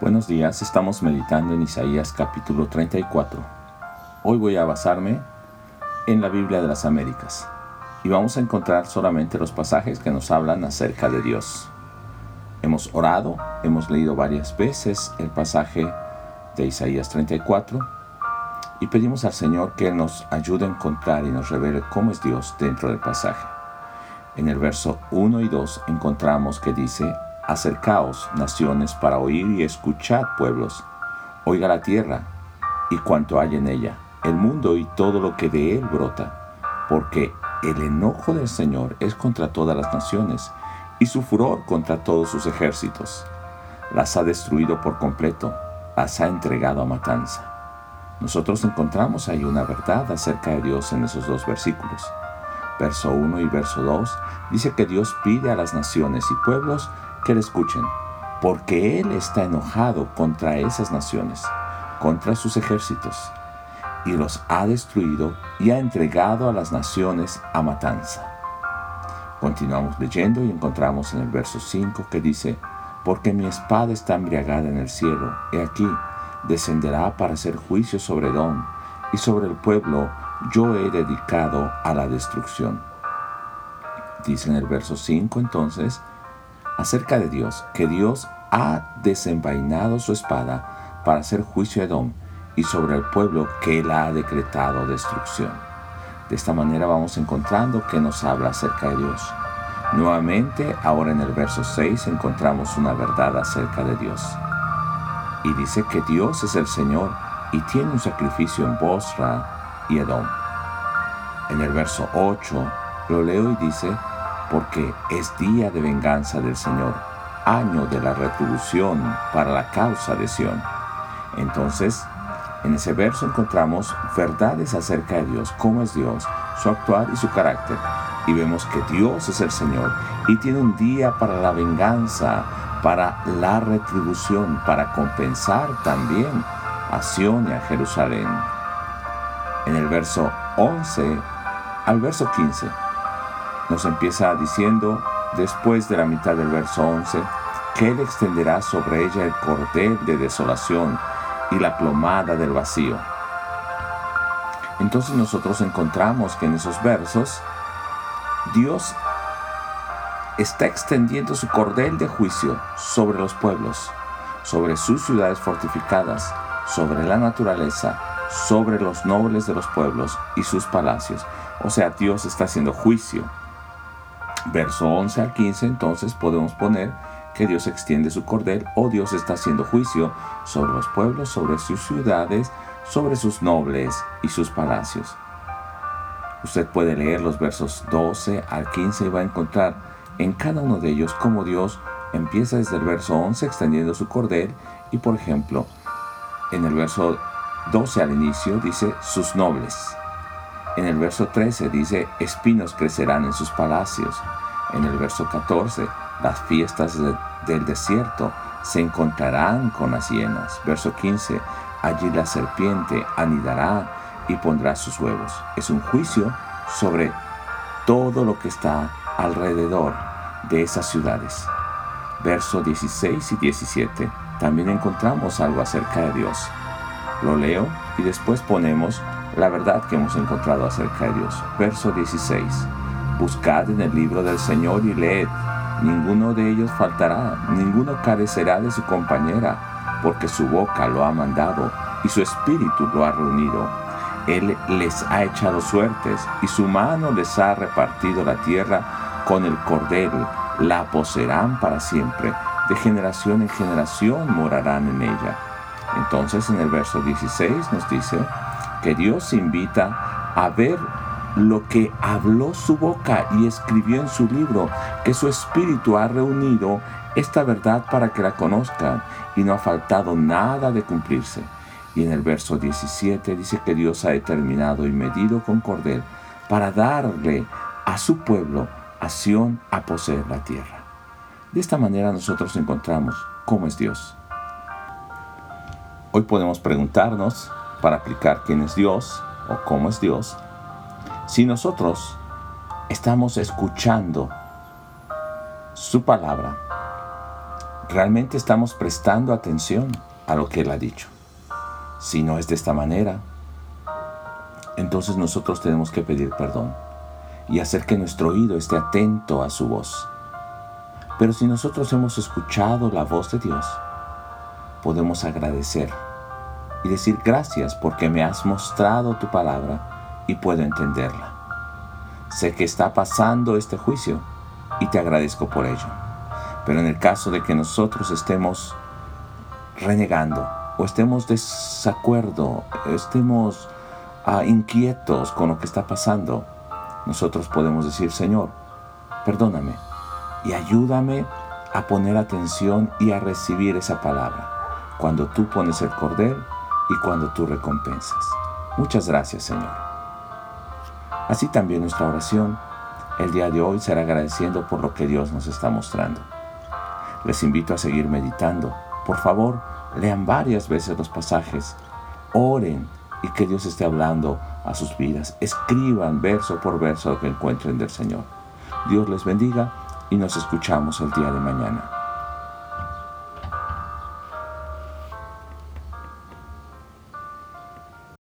Buenos días, estamos meditando en Isaías capítulo 34. Hoy voy a basarme en la Biblia de las Américas y vamos a encontrar solamente los pasajes que nos hablan acerca de Dios. Hemos orado, hemos leído varias veces el pasaje de Isaías 34 y pedimos al Señor que nos ayude a encontrar y nos revele cómo es Dios dentro del pasaje. En el verso 1 y 2 encontramos que dice, Acercaos, naciones, para oír y escuchad, pueblos. Oiga la tierra y cuanto hay en ella, el mundo y todo lo que de él brota, porque el enojo del Señor es contra todas las naciones y su furor contra todos sus ejércitos. Las ha destruido por completo, las ha entregado a matanza. Nosotros encontramos ahí una verdad acerca de Dios en esos dos versículos. Verso 1 y verso 2 dice que Dios pide a las naciones y pueblos que le escuchen, porque Él está enojado contra esas naciones, contra sus ejércitos, y los ha destruido y ha entregado a las naciones a matanza. Continuamos leyendo y encontramos en el verso 5 que dice, porque mi espada está embriagada en el cielo, he aquí, descenderá para hacer juicio sobre Don, y sobre el pueblo yo he dedicado a la destrucción. Dice en el verso 5 entonces, acerca de Dios, que Dios ha desenvainado su espada para hacer juicio a Edom y sobre el pueblo que él ha decretado destrucción. De esta manera vamos encontrando que nos habla acerca de Dios. Nuevamente, ahora en el verso 6 encontramos una verdad acerca de Dios. Y dice que Dios es el Señor y tiene un sacrificio en Bosra y Edom. En el verso 8 lo leo y dice, porque es día de venganza del Señor, año de la retribución para la causa de Sión. Entonces, en ese verso encontramos verdades acerca de Dios, cómo es Dios, su actuar y su carácter. Y vemos que Dios es el Señor y tiene un día para la venganza, para la retribución, para compensar también a Sión y a Jerusalén. En el verso 11 al verso 15 nos empieza diciendo, después de la mitad del verso 11, que Él extenderá sobre ella el cordel de desolación y la plomada del vacío. Entonces nosotros encontramos que en esos versos Dios está extendiendo su cordel de juicio sobre los pueblos, sobre sus ciudades fortificadas, sobre la naturaleza, sobre los nobles de los pueblos y sus palacios. O sea, Dios está haciendo juicio verso 11 al 15, entonces podemos poner que Dios extiende su cordel o Dios está haciendo juicio sobre los pueblos, sobre sus ciudades, sobre sus nobles y sus palacios. Usted puede leer los versos 12 al 15 y va a encontrar en cada uno de ellos cómo Dios empieza desde el verso 11 extendiendo su cordel y por ejemplo en el verso 12 al inicio dice sus nobles en el verso 13 dice, espinos crecerán en sus palacios. En el verso 14, las fiestas del desierto se encontrarán con las hienas. Verso 15, allí la serpiente anidará y pondrá sus huevos. Es un juicio sobre todo lo que está alrededor de esas ciudades. Verso 16 y 17, también encontramos algo acerca de Dios. Lo leo y después ponemos la verdad que hemos encontrado acerca de Dios. Verso 16. Buscad en el libro del Señor y leed. Ninguno de ellos faltará, ninguno carecerá de su compañera, porque su boca lo ha mandado y su espíritu lo ha reunido. Él les ha echado suertes y su mano les ha repartido la tierra con el cordel. La poseerán para siempre. De generación en generación morarán en ella. Entonces en el verso 16 nos dice, que Dios invita a ver lo que habló su boca y escribió en su libro, que su espíritu ha reunido esta verdad para que la conozcan y no ha faltado nada de cumplirse. Y en el verso 17 dice que Dios ha determinado y medido con cordel para darle a su pueblo acción a poseer la tierra. De esta manera nosotros encontramos cómo es Dios. Hoy podemos preguntarnos para aplicar quién es Dios o cómo es Dios, si nosotros estamos escuchando su palabra, ¿realmente estamos prestando atención a lo que Él ha dicho? Si no es de esta manera, entonces nosotros tenemos que pedir perdón y hacer que nuestro oído esté atento a su voz. Pero si nosotros hemos escuchado la voz de Dios, podemos agradecer y decir gracias porque me has mostrado tu palabra y puedo entenderla. Sé que está pasando este juicio y te agradezco por ello. Pero en el caso de que nosotros estemos renegando o estemos desacuerdo, estemos ah, inquietos con lo que está pasando, nosotros podemos decir, Señor, perdóname y ayúdame a poner atención y a recibir esa palabra cuando tú pones el cordel y cuando tú recompensas. Muchas gracias, Señor. Así también nuestra oración el día de hoy será agradeciendo por lo que Dios nos está mostrando. Les invito a seguir meditando. Por favor, lean varias veces los pasajes, oren y que Dios esté hablando a sus vidas. Escriban verso por verso lo que encuentren del Señor. Dios les bendiga y nos escuchamos el día de mañana.